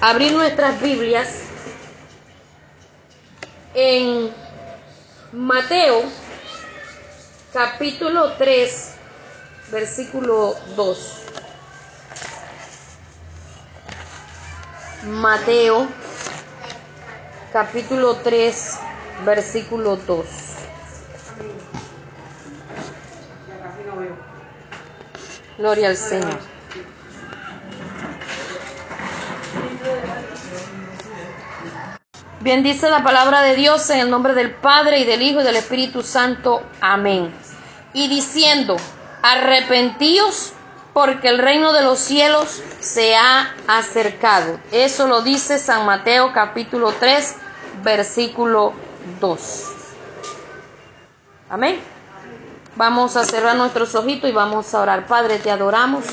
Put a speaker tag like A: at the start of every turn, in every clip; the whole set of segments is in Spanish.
A: abrir nuestras Biblias en Mateo capítulo 3, versículo 2. Mateo capítulo 3, versículo 2. Gloria al Señor. Bien dice la palabra de Dios en el nombre del Padre y del Hijo y del Espíritu Santo. Amén. Y diciendo, arrepentíos porque el reino de los cielos se ha acercado. Eso lo dice San Mateo capítulo 3, versículo 2. Amén. Vamos a cerrar nuestros ojitos y vamos a orar. Padre, te adoramos,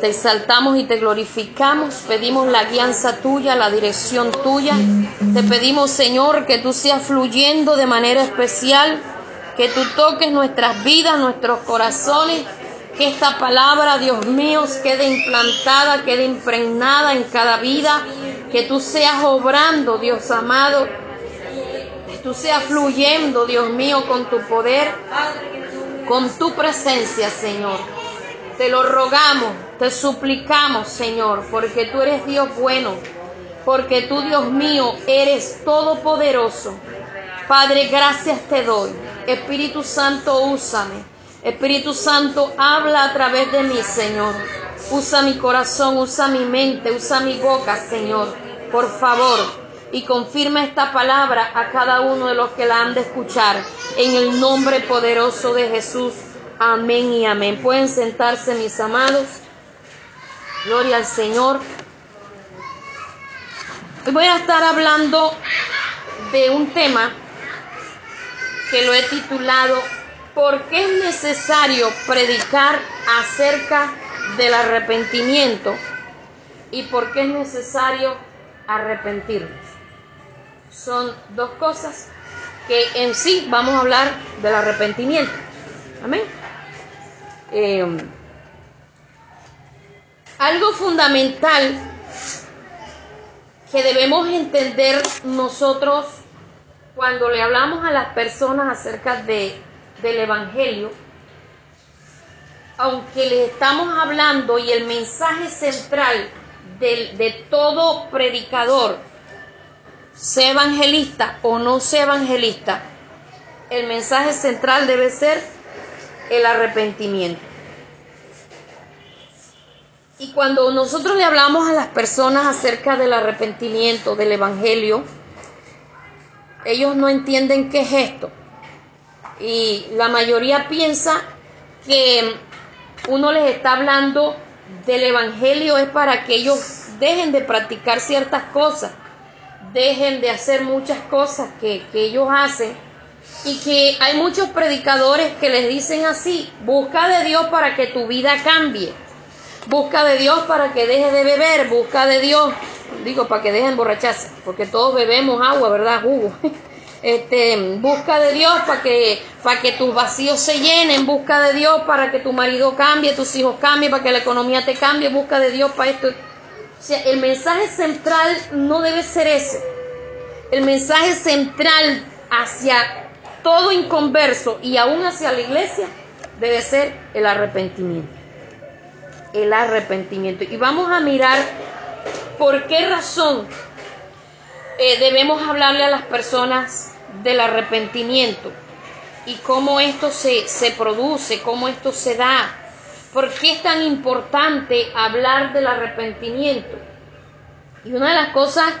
A: te exaltamos y te glorificamos. Pedimos la guianza tuya, la dirección tuya. Te pedimos, Señor, que tú seas fluyendo de manera especial, que tú toques nuestras vidas, nuestros corazones, que esta palabra, Dios mío, quede implantada, quede impregnada en cada vida, que tú seas obrando, Dios amado, que tú seas fluyendo, Dios mío, con tu poder con tu presencia, Señor. Te lo rogamos, te suplicamos, Señor, porque tú eres Dios bueno, porque tú, Dios mío, eres todopoderoso. Padre, gracias te doy. Espíritu Santo, úsame. Espíritu Santo, habla a través de mí, Señor. Usa mi corazón, usa mi mente, usa mi boca, Señor. Por favor, y confirma esta palabra a cada uno de los que la han de escuchar. En el nombre poderoso de Jesús. Amén y amén. Pueden sentarse mis amados. Gloria al Señor. Hoy voy a estar hablando de un tema que lo he titulado ¿Por qué es necesario predicar acerca del arrepentimiento? ¿Y por qué es necesario arrepentirnos? Son dos cosas que en sí vamos a hablar del arrepentimiento. Amén. Eh, algo fundamental que debemos entender nosotros cuando le hablamos a las personas acerca de, del Evangelio, aunque les estamos hablando y el mensaje central de, de todo predicador sea evangelista o no sea evangelista, el mensaje central debe ser el arrepentimiento. Y cuando nosotros le hablamos a las personas acerca del arrepentimiento, del Evangelio, ellos no entienden qué es esto. Y la mayoría piensa que uno les está hablando del Evangelio es para que ellos dejen de practicar ciertas cosas dejen de hacer muchas cosas que, ellos hacen y que hay muchos predicadores que les dicen así, busca de Dios para que tu vida cambie, busca de Dios para que dejes de beber, busca de Dios, digo, para que dejen emborracharse, porque todos bebemos agua, ¿verdad? Jugo. Este, busca de Dios para que, para que tus vacíos se llenen, busca de Dios para que tu marido cambie, tus hijos cambien, para que la economía te cambie, busca de Dios para esto. O sea, el mensaje central no debe ser ese. El mensaje central hacia todo inconverso y aún hacia la iglesia debe ser el arrepentimiento. El arrepentimiento. Y vamos a mirar por qué razón eh, debemos hablarle a las personas del arrepentimiento y cómo esto se, se produce, cómo esto se da, ¿Por qué es tan importante hablar del arrepentimiento? Y una de las cosas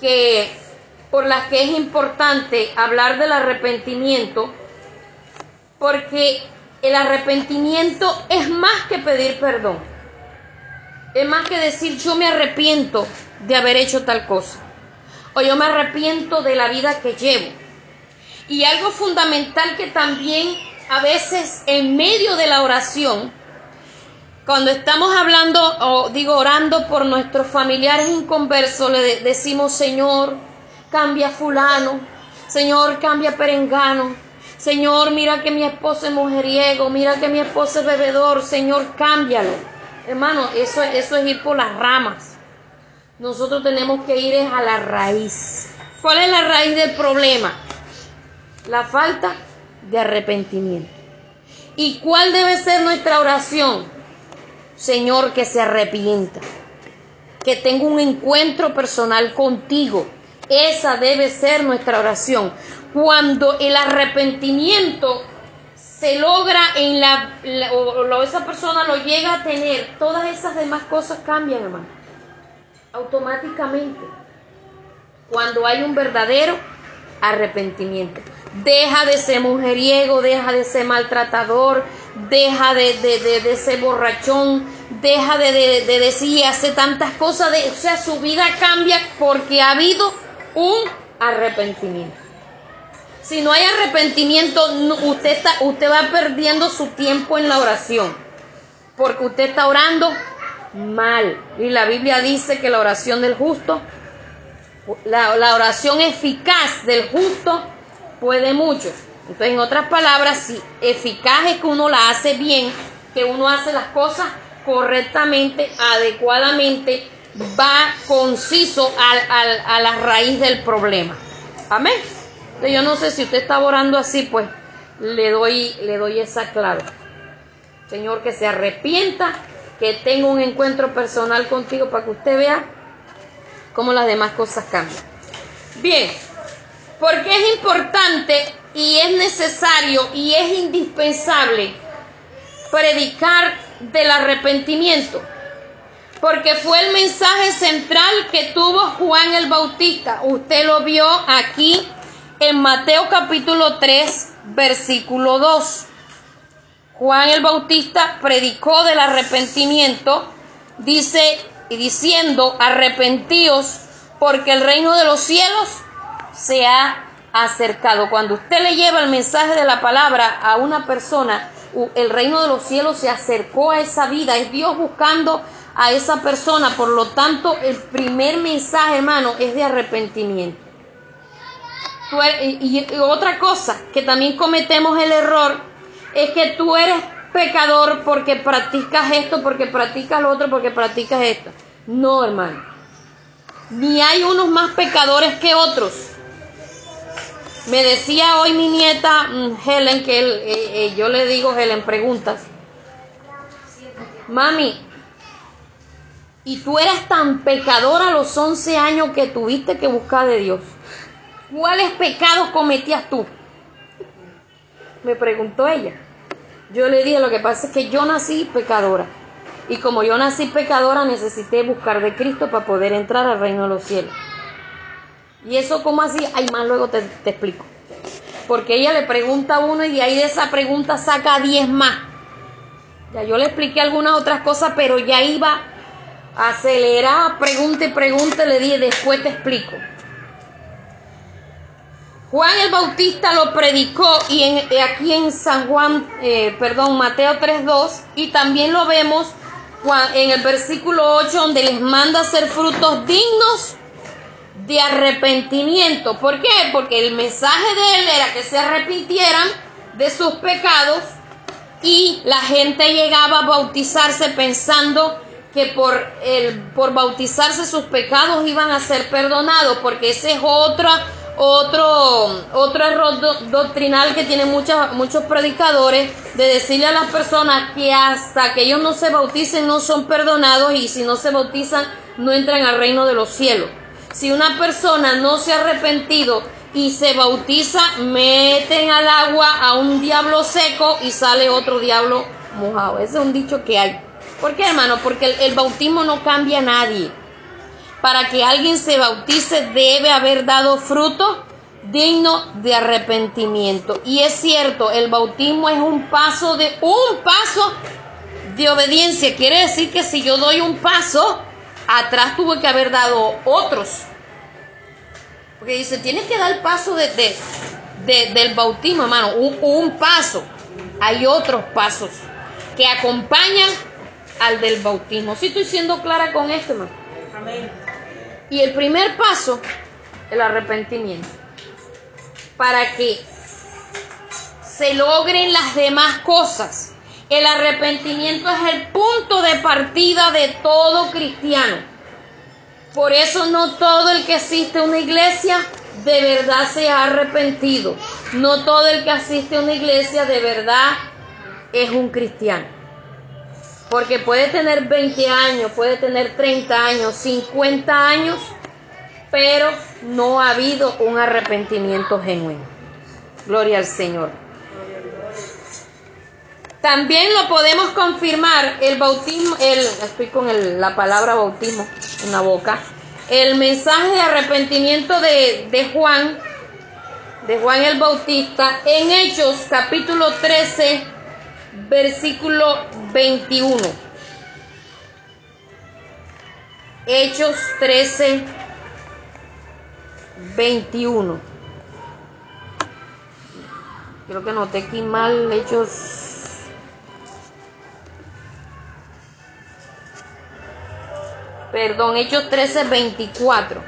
A: que por las que es importante hablar del arrepentimiento, porque el arrepentimiento es más que pedir perdón. Es más que decir yo me arrepiento de haber hecho tal cosa. O yo me arrepiento de la vida que llevo. Y algo fundamental que también a veces en medio de la oración cuando estamos hablando o digo orando por nuestros familiares inconversos, le decimos, Señor, cambia fulano, Señor, cambia perengano, Señor, mira que mi esposo es mujeriego, mira que mi esposo es bebedor, Señor, cámbialo. Hermano, eso, eso es ir por las ramas. nosotros tenemos que ir a la raíz. ¿Cuál es la raíz del problema? La falta de arrepentimiento. ¿Y cuál debe ser nuestra oración? Señor, que se arrepienta, que tenga un encuentro personal contigo. Esa debe ser nuestra oración. Cuando el arrepentimiento se logra en la, o, esa persona lo llega a tener, todas esas demás cosas cambian, hermano. Automáticamente. Cuando hay un verdadero arrepentimiento. Deja de ser mujeriego, deja de ser maltratador, deja de, de, ser borrachón, deja de, decir y hace tantas cosas. De, o sea, su vida cambia porque ha habido un arrepentimiento. Si no hay arrepentimiento, usted, está, usted va perdiendo su tiempo en la oración. Porque usted está orando mal. Y la Biblia dice que la oración del justo, la, la oración eficaz del justo puede mucho. Entonces, en otras palabras, si eficaz es que uno la hace bien, que uno hace las cosas correctamente, adecuadamente, va conciso a la raíz del problema. Amén. Yo no sé si usted está orando así, pues le doy, le doy esa clave. Señor, que se arrepienta, que tenga un encuentro personal contigo para que usted vea cómo las demás cosas cambian. Bien, porque es importante y es necesario y es indispensable predicar del arrepentimiento. Porque fue el mensaje central que tuvo Juan el Bautista. Usted lo vio aquí en Mateo capítulo 3, versículo 2. Juan el Bautista predicó del arrepentimiento, dice y diciendo, arrepentíos porque el reino de los cielos se ha acercado. Cuando usted le lleva el mensaje de la palabra a una persona, el reino de los cielos se acercó a esa vida, es Dios buscando a esa persona, por lo tanto el primer mensaje, hermano, es de arrepentimiento y, otra cosa que también cometemos el error es que tú eres pecador porque practicas esto, porque practicas lo otro, porque practicas esto. No, hermano. Ni hay unos más pecadores que otros. Me decía hoy mi nieta mm, Helen, que él, eh, eh, yo le digo Helen, preguntas. Mami, y tú eras tan pecador a los 11 años que tuviste que buscar de Dios. ¿Cuáles pecados cometías tú? Me preguntó ella. Yo le dije, lo que pasa es que yo nací pecadora. Y como yo nací pecadora, necesité buscar de Cristo para poder entrar al reino de los cielos. Y eso, ¿cómo así? Ay, más luego te, explico. Porque ella le pregunta a uno y ahí de esa pregunta saca 10 más. Ya yo le expliqué algunas otras cosas, pero ya iba acelerada, pregunte, pregunte, le dije, después te explico. Juan el Bautista lo predicó y en, aquí en San Juan, eh, perdón, Mateo 3.2 y también lo vemos en el versículo 8 donde les manda hacer frutos dignos de arrepentimiento. ¿Por qué? Porque el mensaje de él era que se arrepintieran de sus pecados y la gente llegaba a bautizarse pensando que por, el, por bautizarse sus pecados iban a ser perdonados, porque esa es otra otro, otro error doctrinal que tienen muchos predicadores de decirle a las personas que hasta que ellos no se bauticen no son perdonados y si no se bautizan no entran al reino de los cielos. Si una persona no se ha arrepentido y se bautiza, meten al agua a un diablo seco y sale otro diablo mojado. Ese es un dicho que hay. ¿Por qué, hermano? Porque el, bautismo no cambia a nadie para que alguien se bautice debe haber dado fruto digno de arrepentimiento. Y es cierto, el bautismo es un paso de un paso de obediencia. Quiere decir que si yo doy un paso, atrás tuve que haber dado otros. Porque dice, tienes que dar el paso de, del bautismo, hermano, un, un paso. Hay otros pasos que acompañan al del bautismo. Si estoy siendo clara con esto, hermano. Amén. Y el primer paso, el arrepentimiento. Para que se logren las demás cosas. El arrepentimiento es el punto de partida de todo cristiano. Por eso no todo el que asiste a una iglesia de verdad se ha arrepentido. No todo el que asiste a una iglesia de verdad es un cristiano. Porque puede tener 20 años, puede tener 30 años, 50 años, pero no ha habido un arrepentimiento genuino. Gloria al Señor. También lo podemos confirmar el bautismo, el, estoy con la palabra bautismo en la boca, el mensaje de arrepentimiento de, de Juan, de Juan el Bautista, en Hechos capítulo 13, versículo 21. Hechos 13, 21. Creo que noté aquí mal Hechos perdón, Hechos 13, 24.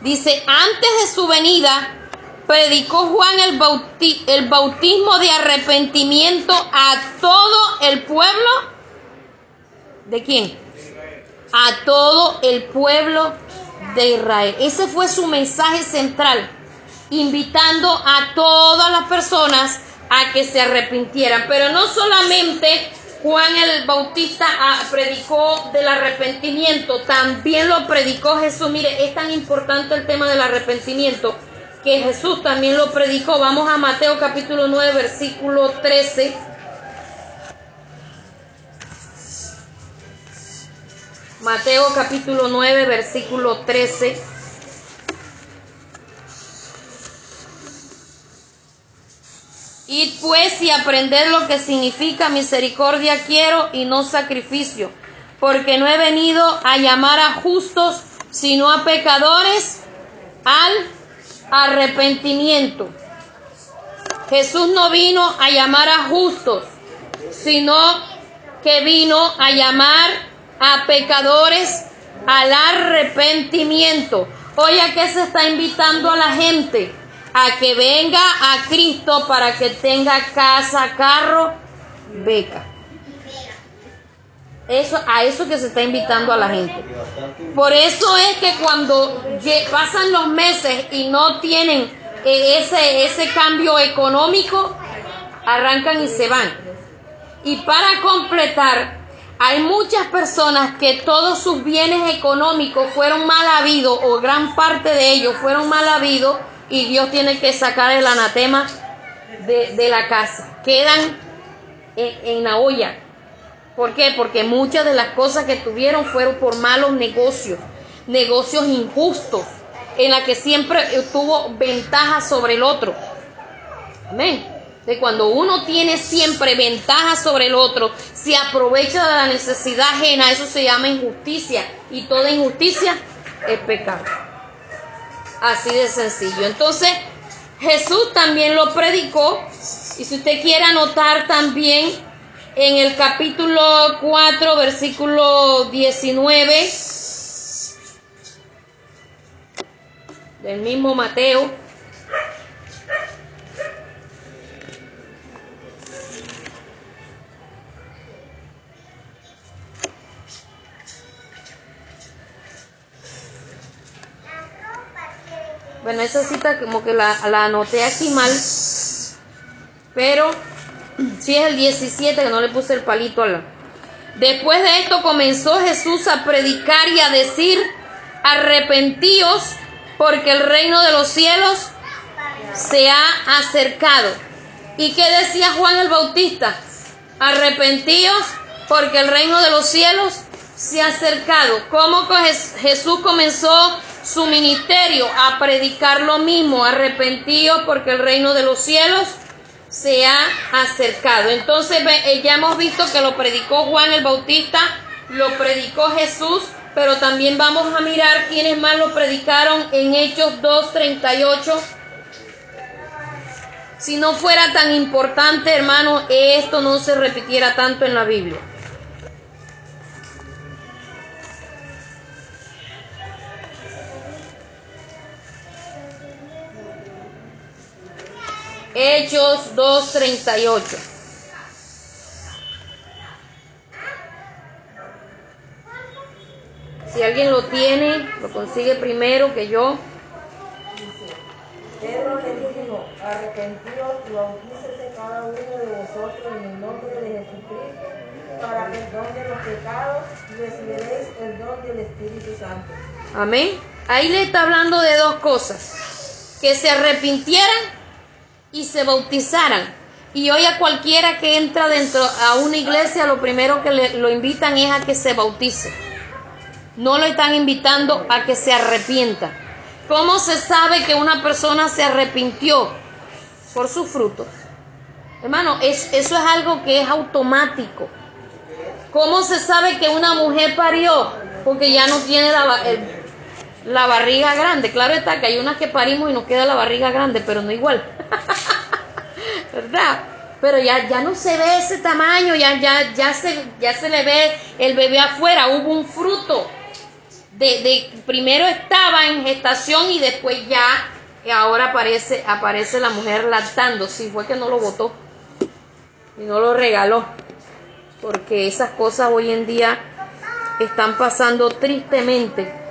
A: Dice, antes de su venida, predicó Juan el, el bautismo de arrepentimiento a todo el pueblo. ¿De quién? A todo el pueblo de Israel. Ese fue su mensaje central, invitando a todas las personas a que se arrepintieran. Pero no solamente Juan el Bautista ah, predicó del arrepentimiento, también lo predicó Jesús. Mire, es tan importante el tema del arrepentimiento que Jesús también lo predicó. Vamos a Mateo capítulo 9, versículo 13. Mateo capítulo 9, versículo 13. Id pues y aprender lo que significa misericordia quiero y no sacrificio, porque no he venido a llamar a justos, sino a pecadores al arrepentimiento. Jesús no vino a llamar a justos, sino que vino a llamar a pecadores al arrepentimiento. Oye, ¿a qué se está invitando a la gente? A que venga a Cristo para que tenga casa, carro, beca. Eso, a eso que se está invitando a la gente. Por eso es que cuando pasan los meses y no tienen eh, ese, ese cambio económico, arrancan y se van. Y para completar, hay muchas personas que todos sus bienes económicos fueron mal habidos, o gran parte de ellos fueron mal habidos, y Dios tiene que sacar el anatema de, la casa. Quedan en, la olla. ¿Por qué? Porque muchas de las cosas que tuvieron fueron por malos negocios, negocios injustos, en la que siempre tuvo ventaja sobre el otro. Amén. De cuando uno tiene siempre ventaja sobre el otro, se aprovecha de la necesidad ajena, eso se llama injusticia. Y toda injusticia es pecado. Así de sencillo. Entonces, Jesús también lo predicó. Y si usted quiere anotar también en el capítulo 4, versículo 19 del mismo Mateo. Bueno, esa cita como que la, la anoté aquí mal. Pero sí es el 17 que no le puse el palito a la... Después de esto comenzó Jesús a predicar y a decir, arrepentíos porque el reino de los cielos se ha acercado. ¿Y qué decía Juan el Bautista? Arrepentíos porque el reino de los cielos se ha acercado. ¿Cómo Jesús comenzó su ministerio a predicar lo mismo, arrepentidos porque el reino de los cielos se ha acercado. Entonces eh, ya hemos visto que lo predicó Juan el Bautista, lo predicó Jesús, pero también vamos a mirar quiénes más lo predicaron en Hechos 2.38. Si no fuera tan importante, hermano, esto no se repitiera tanto en la Biblia. Hechos 2.38. Si alguien lo tiene, lo consigue primero que yo.
B: Pedro les dijo, arrepentíos y bautícese cada uno de vosotros en el nombre de Jesucristo para perdón de los pecados y recibiréis el don del Espíritu Santo.
A: Amén. Ahí le está hablando de dos cosas. Que se arrepintieran y se bautizaran. Y hoy a cualquiera que entra dentro a una iglesia, lo primero que le, lo invitan es a que se bautice. No lo están invitando a que se arrepienta. ¿Cómo se sabe que una persona se arrepintió? Por sus frutos. Hermano, eso es algo que es automático. ¿Cómo se sabe que una mujer parió? Porque ya no tiene la, la barriga grande. Claro está que hay unas que parimos y nos queda la barriga grande, pero no igual. ¿verdad? Pero ya, ya no se ve ese tamaño, ya, ya, ya, se, ya se le ve el bebé afuera, hubo un fruto. De, de, primero estaba en gestación y después ya, y ahora aparece, aparece la mujer lactando. Si fue que no lo votó y no lo regaló. Porque esas cosas hoy en día están pasando tristemente.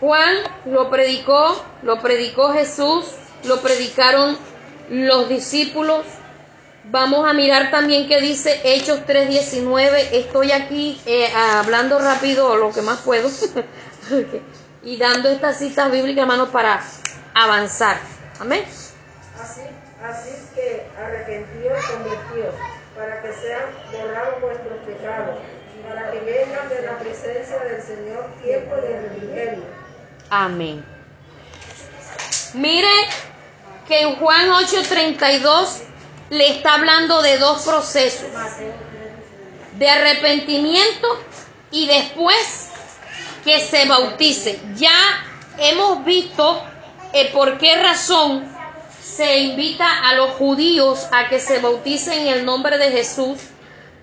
A: Juan lo predicó, lo predicó Jesús lo predicaron los discípulos. Vamos a mirar también qué dice Hechos 3.19. Estoy aquí eh, hablando rápido lo que más puedo y dando estas citas bíblicas, hermanos, para avanzar. Amén.
B: Así, así que arrepentíos, convertíos, para que sean borrados vuestros pecados, para que vengan de la presencia del Señor tiempo de refrigerio.
A: Amén. Mire que en Juan 8:32 le está hablando de dos procesos, de arrepentimiento y después que se bautice. Ya hemos visto eh, por qué razón se invita a los judíos a que se bauticen en el nombre de Jesús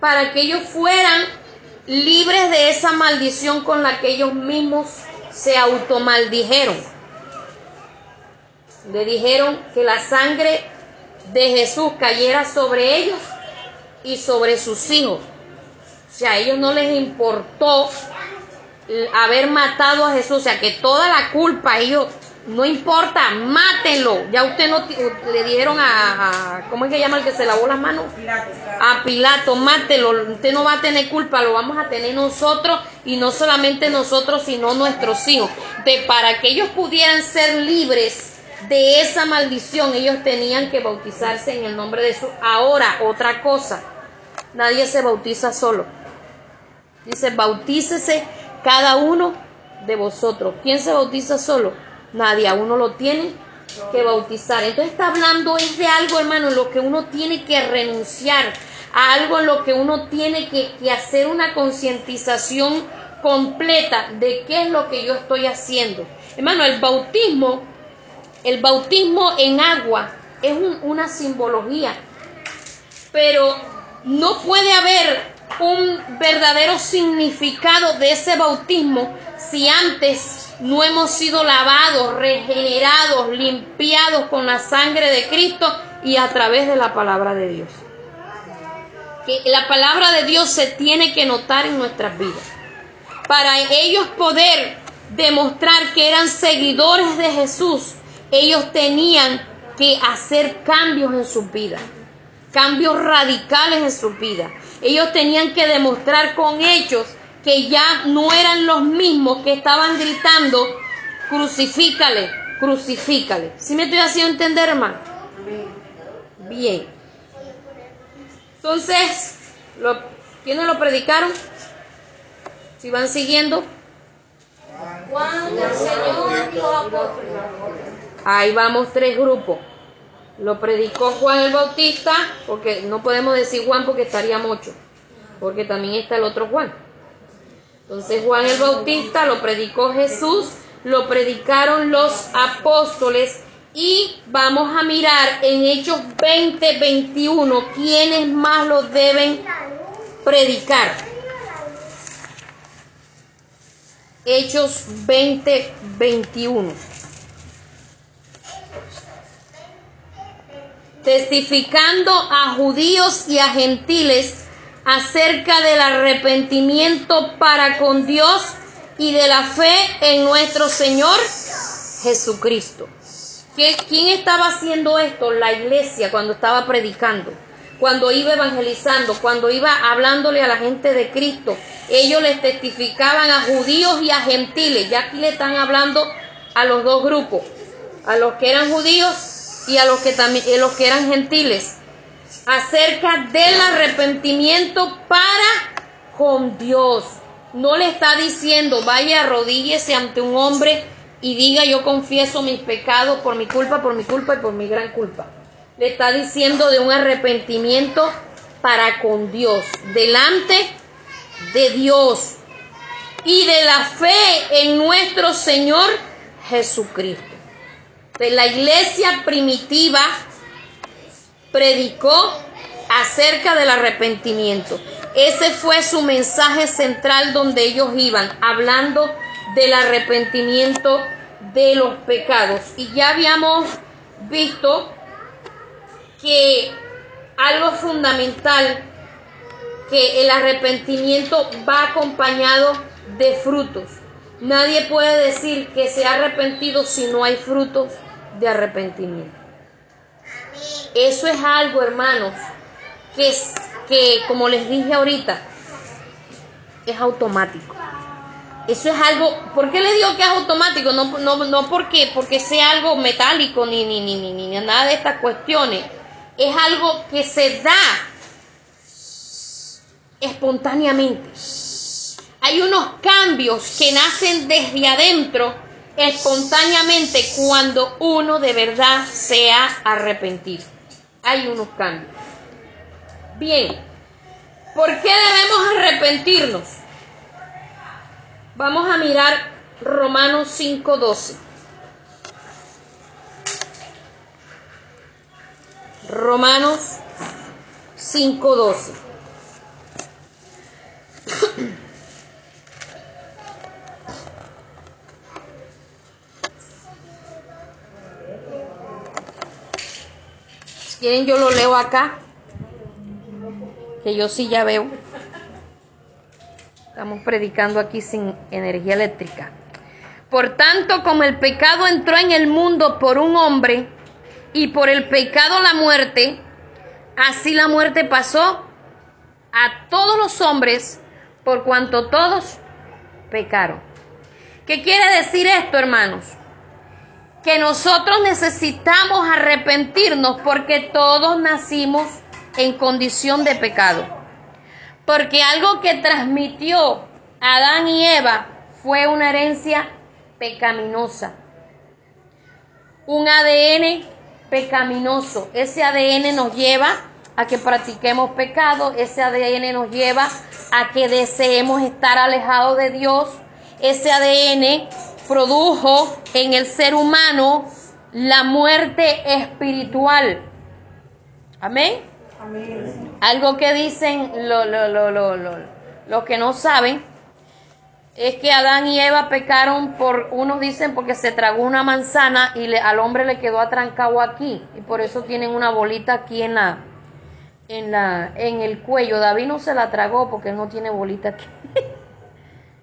A: para que ellos fueran libres de esa maldición con la que ellos mismos se automaldijeron le dijeron que la sangre de Jesús cayera sobre ellos y sobre sus hijos. O sea, a ellos no les importó haber matado a Jesús, o sea, que toda la culpa, ellos, no importa, mátenlo. Ya usted no le dijeron a, a, ¿cómo es que llama el que se lavó las manos? A Pilato, mátelo, usted no va a tener culpa, lo vamos a tener nosotros y no solamente nosotros, sino nuestros hijos. De para que ellos pudieran ser libres de esa maldición ellos tenían que bautizarse en el nombre de Jesús. Ahora, otra cosa, nadie se bautiza solo. Dice, bautícese cada uno de vosotros. ¿Quién se bautiza solo? Nadie, a uno lo tiene que bautizar. Entonces está hablando es de algo, hermano, en lo que uno tiene que renunciar, a algo en lo que uno tiene que, que hacer una concientización completa de qué es lo que yo estoy haciendo. Hermano, el bautismo el bautismo en agua es una simbología, pero no puede haber un verdadero significado de ese bautismo si antes no hemos sido lavados, regenerados, limpiados con la sangre de Cristo y a través de la palabra de Dios. Que la palabra de Dios se tiene que notar en nuestras vidas. Para ellos poder demostrar que eran seguidores de Jesús, ellos tenían que hacer cambios en sus vidas, cambios radicales en sus vidas. Ellos tenían que demostrar con hechos que ya no eran los mismos que estaban gritando, crucifícale, crucifícale. ¿Sí me estoy haciendo entender, hermano? Bien. Entonces, ¿quiénes lo predicaron? Si van siguiendo. Juan, el Señor y los apóstoles. Ahí vamos tres grupos. Lo predicó Juan el Bautista, porque no podemos decir Juan porque estaría mucho, porque también está el otro Juan. Entonces Juan el Bautista lo predicó Jesús, lo predicaron los apóstoles y vamos a mirar en Hechos 20, 21 quiénes más lo deben predicar. Hechos 20, 21. testificando a judíos y a gentiles acerca del arrepentimiento para con Dios y de la fe en nuestro Señor Jesucristo. ¿Quién estaba haciendo esto? La iglesia cuando estaba predicando, cuando iba evangelizando, cuando iba hablándole a la gente de Cristo. Ellos les testificaban a judíos y a gentiles. Ya aquí le están hablando a los dos grupos, a los que eran judíos y a los que también a los que eran gentiles, acerca del arrepentimiento para con Dios. No le está diciendo, vaya, arrodíllese ante un hombre y diga, yo confieso mis pecados por mi culpa, por mi culpa y por mi gran culpa. Le está diciendo de un arrepentimiento para con Dios, delante de Dios y de la fe en nuestro Señor Jesucristo. De la iglesia primitiva predicó acerca del arrepentimiento. Ese fue su mensaje central donde ellos iban, hablando del arrepentimiento de los pecados. Y ya habíamos visto que algo fundamental, que el arrepentimiento va acompañado de frutos. Nadie puede decir que se ha arrepentido si no hay frutos de arrepentimiento. Eso es algo, hermanos, que, que como les dije ahorita, es automático. Eso es algo, ¿por qué le digo que es automático? No, no, no porque, porque sea algo metálico ni, ni, ni, ni, ni nada de estas cuestiones. Es algo que se da espontáneamente. Hay unos cambios que nacen desde adentro espontáneamente cuando uno de verdad se ha arrepentido. Hay unos cambios. Bien, ¿por qué debemos arrepentirnos? Vamos a mirar Romanos 5:12. Romanos 5:12. Quieren yo lo leo acá, que yo sí ya veo. Estamos predicando aquí sin energía eléctrica. Por tanto, como el pecado entró en el mundo por un hombre y por el pecado la muerte, así la muerte pasó a todos los hombres por cuanto todos pecaron. ¿Qué quiere decir esto, hermanos? Que nosotros necesitamos arrepentirnos porque todos nacimos en condición de pecado. Porque algo que transmitió Adán y Eva fue una herencia pecaminosa. Un ADN pecaminoso. Ese ADN nos lleva a que practiquemos pecado. Ese ADN nos lleva a que deseemos estar alejados de Dios. Ese ADN produjo en el ser humano la muerte espiritual. Amén. Algo que dicen los lo, que no saben es que Adán y Eva pecaron por, unos dicen porque se tragó una manzana y le, al hombre le quedó atrancado aquí y por eso tienen una bolita aquí en la, en la, en el cuello. David no se la tragó porque no tiene bolita aquí.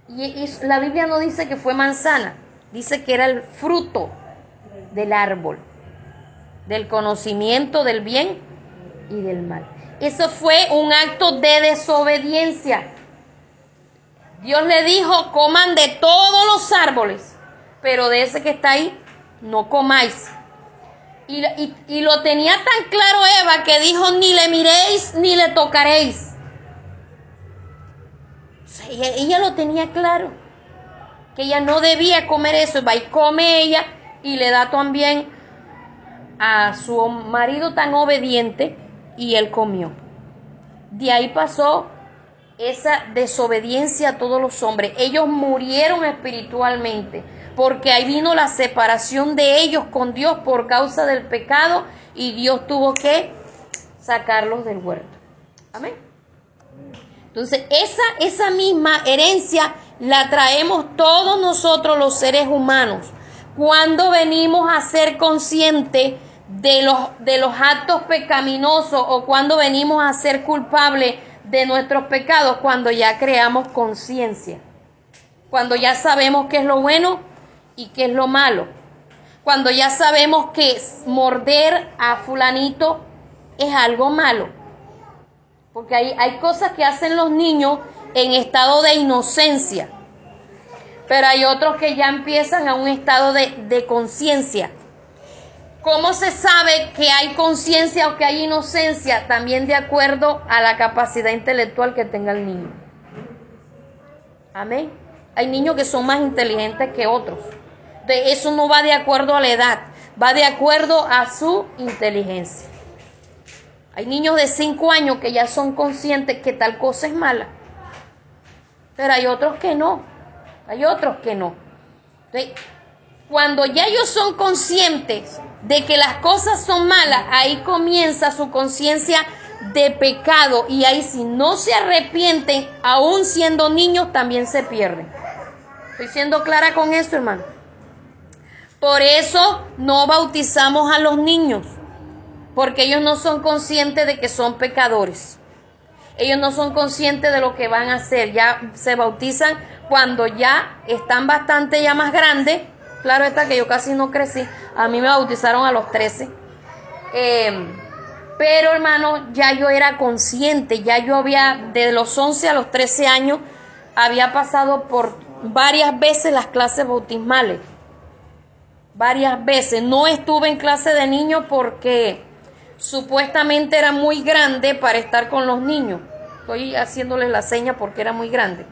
A: Y, la Biblia no dice que fue manzana, dice que era el fruto del árbol, del conocimiento del bien y del mal. Eso fue un acto de desobediencia. Dios le dijo, coman de todos los árboles, pero de ese que está ahí, no comáis. Y, y, lo tenía tan claro Eva que dijo, ni le miréis ni le tocaréis. Ella, ella, lo tenía claro, que ella no debía comer eso. Va y come ella y le da también a su marido tan obediente y él comió. De ahí pasó esa desobediencia a todos los hombres. Ellos murieron espiritualmente porque ahí vino la separación de ellos con Dios por causa del pecado y Dios tuvo que sacarlos del huerto. Amén. Entonces, esa, esa misma herencia la traemos todos nosotros los seres humanos. Cuando venimos a ser conscientes de los, de los actos pecaminosos o cuando venimos a ser culpables de nuestros pecados cuando ya creamos conciencia, cuando ya sabemos qué es lo bueno y qué es lo malo, cuando ya sabemos que morder a fulanito es algo malo, porque hay, hay cosas que hacen los niños en estado de inocencia, pero hay otros que ya empiezan a un estado de, de conciencia. ¿Cómo se sabe que hay conciencia o que hay inocencia? También de acuerdo a la capacidad intelectual que tenga el niño. Amén. Hay niños que son más inteligentes que otros. De eso no va de acuerdo a la edad, va de acuerdo a su inteligencia. Hay niños de 5 años que ya son conscientes que tal cosa es mala. Pero hay otros que no. Hay otros que no. Cuando ya ellos son conscientes de que las cosas son malas, ahí comienza su conciencia de pecado y ahí si no se arrepienten, aún siendo niños, también se pierden. Estoy siendo clara con esto, hermano. Por eso no bautizamos a los niños, porque ellos no son conscientes de que son pecadores. Ellos no son conscientes de lo que van a hacer. Ya se bautizan cuando ya están bastante ya más grandes Claro está que yo casi no crecí. A mí me bautizaron a los 13. Em, pero hermano, ya yo era consciente, ya yo había, de los 11 a los 13 años, había pasado por varias veces las clases bautismales. Varias veces. No estuve en clase de niños porque supuestamente era muy grande para estar con los niños. Estoy haciéndoles la seña porque era muy grande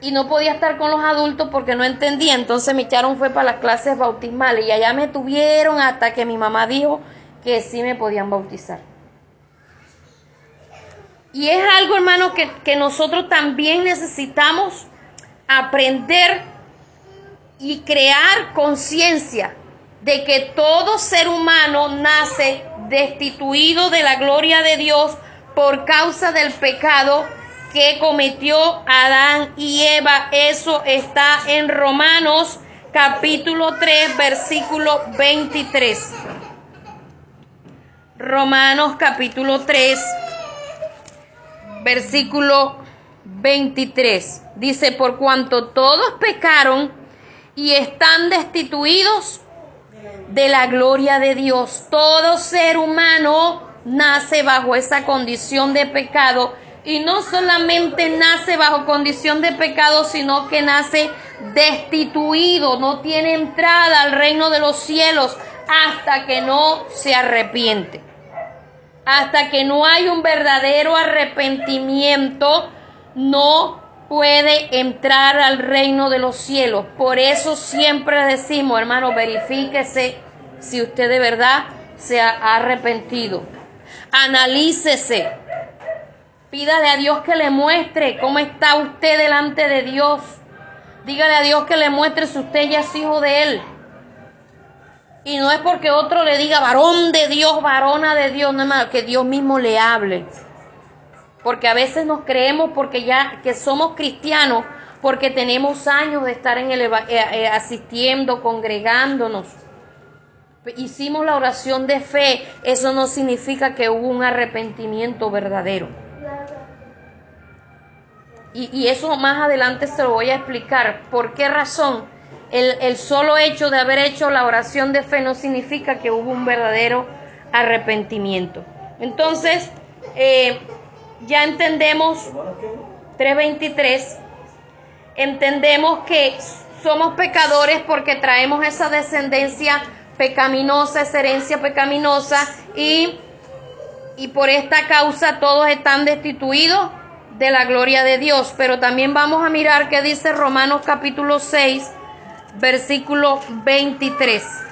A: y no podía estar con los adultos porque no entendía. Entonces me echaron fue para las clases bautismales y allá me tuvieron hasta que mi mamá dijo que sí me podían bautizar. Y es algo, hermano, que, que nosotros también necesitamos aprender y crear conciencia de que todo ser humano nace destituido de la gloria de Dios por causa del pecado que cometió Adán y Eva. Eso está en Romanos capítulo 3, versículo 23. Romanos capítulo 3, versículo 23. Dice, por cuanto todos pecaron y están destituidos de la gloria de Dios. Todo ser humano nace bajo esa condición de pecado y no solamente nace bajo condición de pecado, sino que nace destituido, no tiene entrada al reino de los cielos hasta que no se arrepiente. Hasta que no hay un verdadero arrepentimiento, no puede entrar al reino de los cielos. Por eso siempre decimos, hermano, verifíquese si usted de verdad se ha arrepentido. Analícese Pídale a Dios que le muestre cómo está usted delante de Dios. Dígale a Dios que le muestre si usted ya es hijo de Él. Y no es porque otro le diga varón de Dios, varona de Dios, no más que Dios mismo le hable. Porque a veces nos creemos porque ya que somos cristianos, porque tenemos años de estar en el eh, eh, asistiendo, congregándonos. Hicimos la oración de fe, eso no significa que hubo un arrepentimiento verdadero. Y, eso más adelante se lo voy a explicar. ¿Por qué razón? El, solo hecho de haber hecho la oración de fe no significa que hubo un verdadero arrepentimiento. Entonces, eh, ya entendemos 3.23, entendemos que somos pecadores porque traemos esa descendencia pecaminosa, esa herencia pecaminosa y, y por esta causa todos están destituidos de la gloria de Dios. Pero también vamos a mirar qué dice Romanos capítulo 6, versículo 23.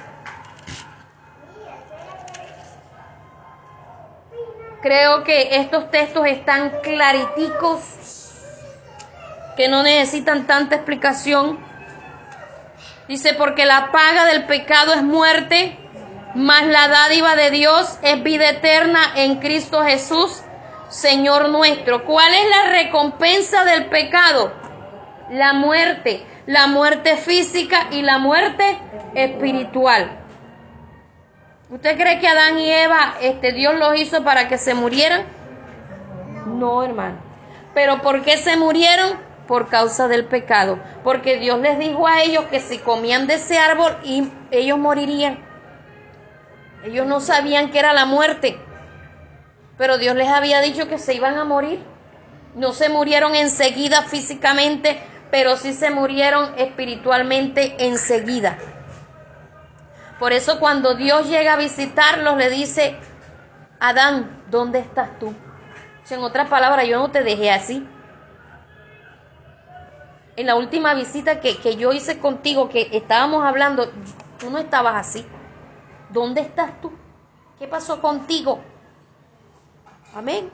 A: Creo que estos textos están clariticos, que no necesitan tanta explicación. Dice, porque la paga del pecado es muerte, mas la dádiva de Dios es vida eterna en Cristo Jesús Señor nuestro. ¿Cuál es la recompensa del pecado? La muerte, la muerte física y la muerte espiritual. ¿Usted cree que Adán y Eva, este Dios los hizo para que se murieran? No, hermano. Pero ¿por qué se murieron? Por causa del pecado. Porque Dios les dijo a ellos que si comían de ese árbol y ellos morirían. Ellos no sabían que era la muerte. Pero Dios les había dicho que se iban a morir. No se murieron enseguida físicamente, pero sí se murieron espiritualmente enseguida. Por eso cuando Dios llega a visitarlos le dice, Adán, ¿dónde estás tú? en otras palabras, yo no te dejé así. En la última visita que, que yo hice contigo, que estábamos hablando, tú no estabas así. ¿Dónde estás tú? ¿Qué pasó contigo? Amén.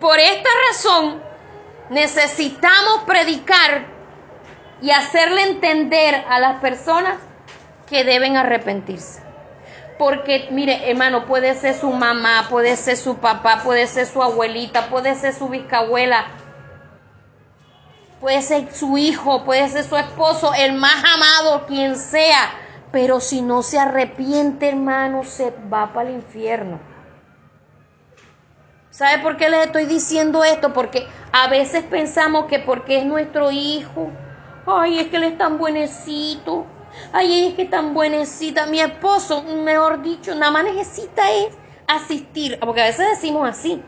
A: por esta razón necesitamos predicar y hacerle entender a las personas que deben arrepentirse. Porque, mire, hermano, puede ser su mamá, puede ser su papá, puede ser su abuelita, puede ser su bisabuela, puede ser su hijo, puede ser su esposo, el más amado, quien sea. Pero si no se arrepiente, hermano, se va para el infierno. ¿Sabe por qué les estoy diciendo esto? Porque a veces pensamos que porque es nuestro hijo, ay, es que él es tan buenecito, ay, es que tan buenecita, mi esposo, mejor dicho, nada más necesita es asistir, porque a veces decimos así,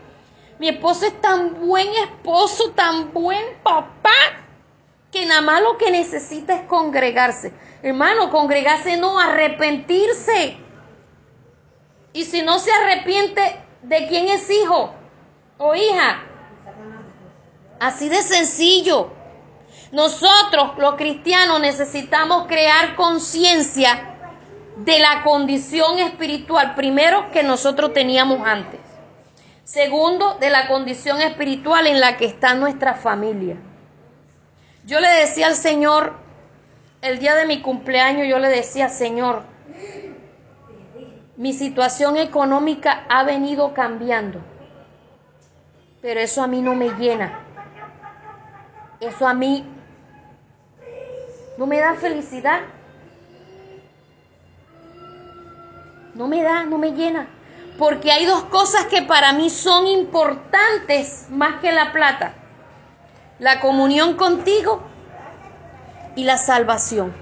A: mi esposo es tan buen esposo, tan buen papá, que nada más lo que necesita es congregarse. Hermano, congregarse no, arrepentirse. Y si no se arrepiente, ¿de quién es hijo? o hija. Así de sencillo. Nosotros, los cristianos, necesitamos crear conciencia de la condición espiritual, primero que nosotros teníamos antes. Segundo, de la condición espiritual en la que está nuestra familia. Yo le decía al Señor, el día de mi cumpleaños, yo le decía, Señor, mi situación económica ha venido cambiando pero eso a mí no me llena. Eso a mí no me da felicidad. No me da, no me llena. Porque hay dos cosas que para mí son importantes más que la plata. La comunión contigo y la salvación.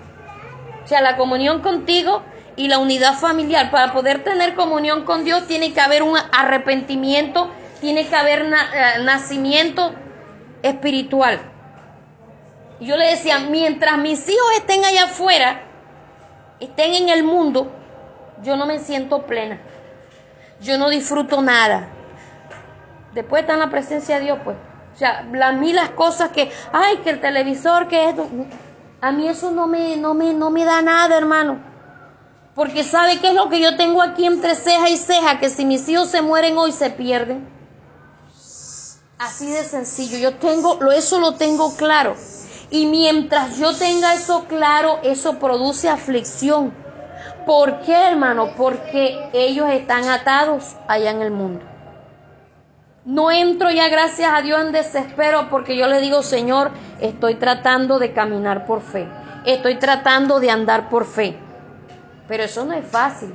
A: O sea, la comunión contigo y la unidad familiar. Para poder tener comunión con Dios tiene que haber un arrepentimiento tiene que haber eh, nacimiento espiritual. Yo le decía, mientras mis hijos estén allá afuera, estén en el mundo, yo no me siento plena. Yo no disfruto nada. Después está en la presencia de Dios, pues. O sea, las cosas que, ay, que el televisor, que esto, a mí eso no me, no me, no me da nada, hermano. Porque sabe qué es lo que yo tengo aquí entre ceja y ceja, que si mis hijos se mueren hoy se pierden. Así de sencillo. Yo tengo, eso lo tengo claro. Y mientras yo tenga eso claro, eso produce aflicción. ¿Por qué, hermano? Porque ellos están atados allá en el mundo. No entro ya, gracias a Dios, en desespero porque yo le digo, Señor, estoy tratando de caminar por fe. Estoy tratando de andar por fe. Pero eso no es fácil.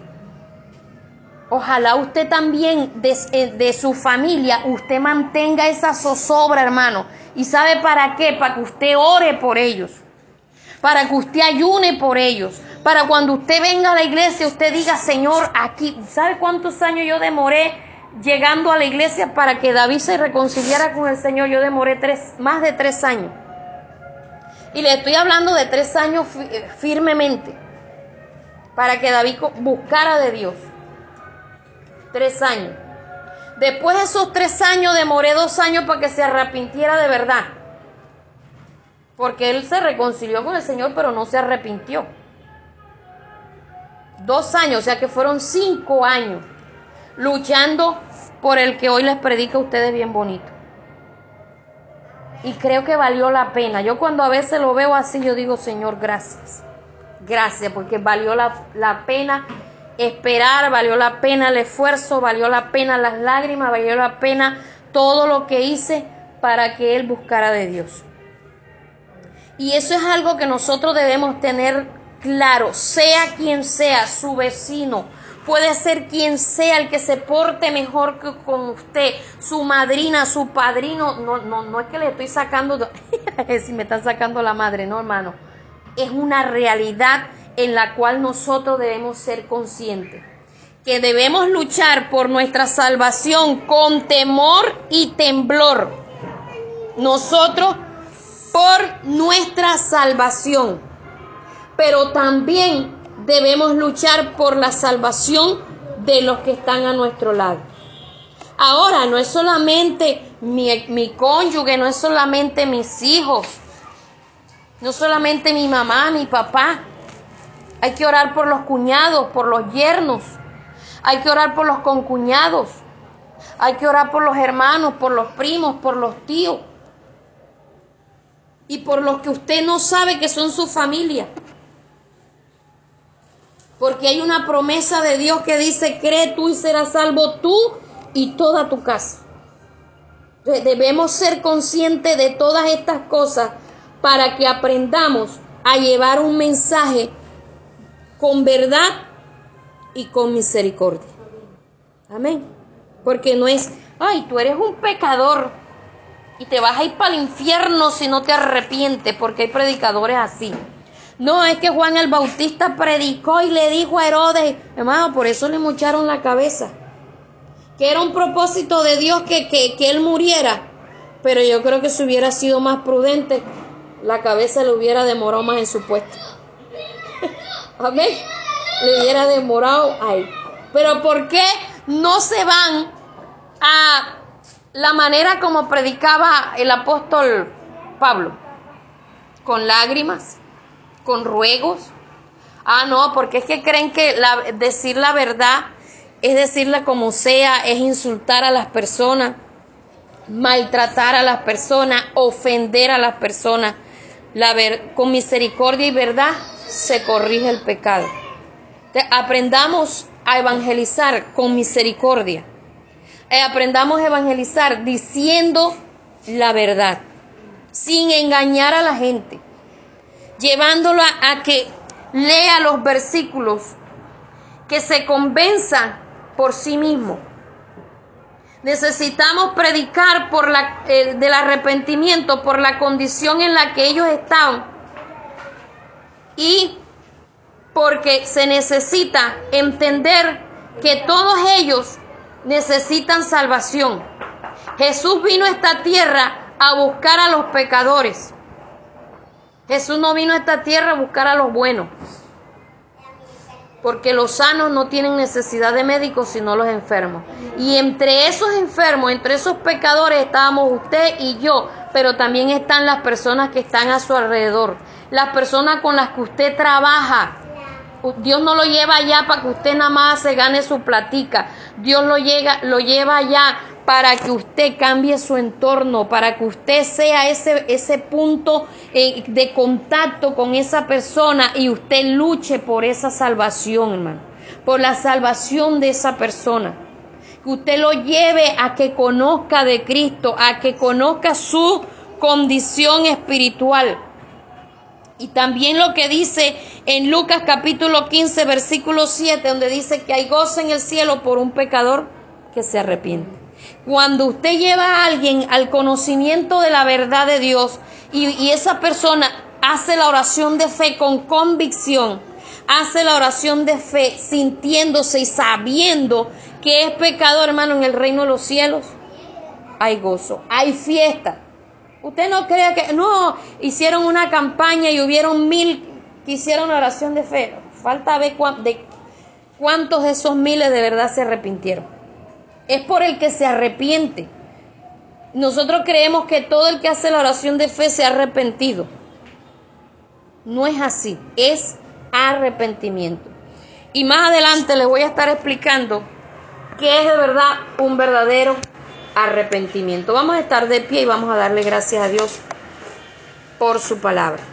A: Ojalá usted también eh, de, su familia, usted mantenga esa zozobra, hermano. ¿Y sabe para qué? Para que usted ore por ellos. Para que usted ayune por ellos. Para cuando usted venga a la iglesia, usted diga, Señor, aquí, ¿sabe cuántos años yo demoré llegando a la iglesia para que David se reconciliara con el Señor? Yo demoré tres, más de tres años. Y le estoy hablando de tres años eh, firmemente. Para que David buscara de Dios. Tres años. Después de esos tres años demoré dos años para que se arrepintiera de verdad. Porque él se reconcilió con el Señor, pero no se arrepintió. Dos años, o sea que fueron cinco años luchando por el que hoy les predica a ustedes bien bonito. Y creo que valió la pena. Yo cuando a veces lo veo así, yo digo, Señor, gracias. Gracias, porque valió la, la pena esperar, valió la pena el esfuerzo, valió la pena las lágrimas, valió la pena todo lo que hice para que Él buscara de Dios. Y eso es algo que nosotros debemos tener claro, sea quien sea, su vecino, puede ser quien sea el que se porte mejor que con usted, su madrina, su padrino, no, no, no es que le estoy sacando, si me están sacando la madre, no hermano, es una realidad en la cual nosotros debemos ser conscientes, que debemos luchar por nuestra salvación con temor y temblor. Nosotros por nuestra salvación, pero también debemos luchar por la salvación de los que están a nuestro lado. Ahora, no es solamente mi, mi cónyuge, no es solamente mis hijos, no solamente mi mamá, mi papá. Hay que orar por los cuñados, por los yernos. Hay que orar por los concuñados. Hay que orar por los hermanos, por los primos, por los tíos. Y por los que usted no sabe que son su familia. Porque hay una promesa de Dios que dice, cree tú y serás salvo tú y toda tu casa. Debemos ser conscientes de todas estas cosas para que aprendamos a llevar un mensaje con verdad y con misericordia. Amén. Porque no es, ay, tú eres un pecador y te vas a ir para el infierno si no te arrepientes, porque hay predicadores así. No, es que Juan el Bautista predicó y le dijo a Herodes, hermano, por eso le mocharon la cabeza. Que era un propósito de Dios que, que, él muriera. Pero yo creo que si hubiera sido más prudente, la cabeza le hubiera demorado más en su puesto. Amén. Le hubiera demorado ahí. Pero ¿por qué no se van a la manera como predicaba el apóstol Pablo? Con lágrimas, con ruegos. Ah, no, porque es que creen que decir la verdad es decirla como sea, es insultar a las personas, maltratar a las personas, ofender a las personas. La con misericordia y verdad se corrige el pecado. aprendamos a evangelizar con misericordia. Eh, aprendamos a evangelizar diciendo la verdad, sin engañar a la gente llevándolo a, que lea los versículos, que se convenza por sí mismo. Necesitamos predicar por la, eh, del arrepentimiento por la condición en la que ellos están y porque se necesita entender que todos ellos necesitan salvación. Jesús vino a esta tierra a buscar a los pecadores. Jesús no vino a esta tierra a buscar a los buenos. Porque los sanos no tienen necesidad de médicos, sino los enfermos. Y entre esos enfermos, entre esos pecadores, estábamos usted y yo, pero también están las personas que están a su alrededor, las personas con las que usted trabaja. Dios no lo lleva allá para que usted nada más se gane su platica. Dios lo, llega, lo lleva allá para que usted cambie su entorno, para que usted sea ese, ese punto eh, de contacto con esa persona y usted luche por esa salvación, hermano, por la salvación de esa persona. Que usted lo lleve a que conozca de Cristo, a que conozca su condición espiritual. Y también lo que dice en Lucas capítulo 15, versículo 7, donde dice que hay gozo en el cielo por un pecador que se arrepiente. Cuando usted lleva a alguien al conocimiento de la verdad de Dios y, esa persona hace la oración de fe con convicción, hace la oración de fe sintiéndose y sabiendo que es pecador, hermano, en el reino de los cielos, hay gozo, hay fiesta. Usted no crea que, no, hicieron una campaña y hubieron mil que hicieron oración de fe. Falta ver de cuántos de esos miles de verdad se arrepintieron es por el que se arrepiente. Nosotros creemos que todo el que hace la oración de fe se ha arrepentido. No es así, es arrepentimiento. Y más adelante les voy a estar explicando qué es de verdad un verdadero arrepentimiento. Vamos a estar de pie y vamos a darle gracias a Dios por su palabra.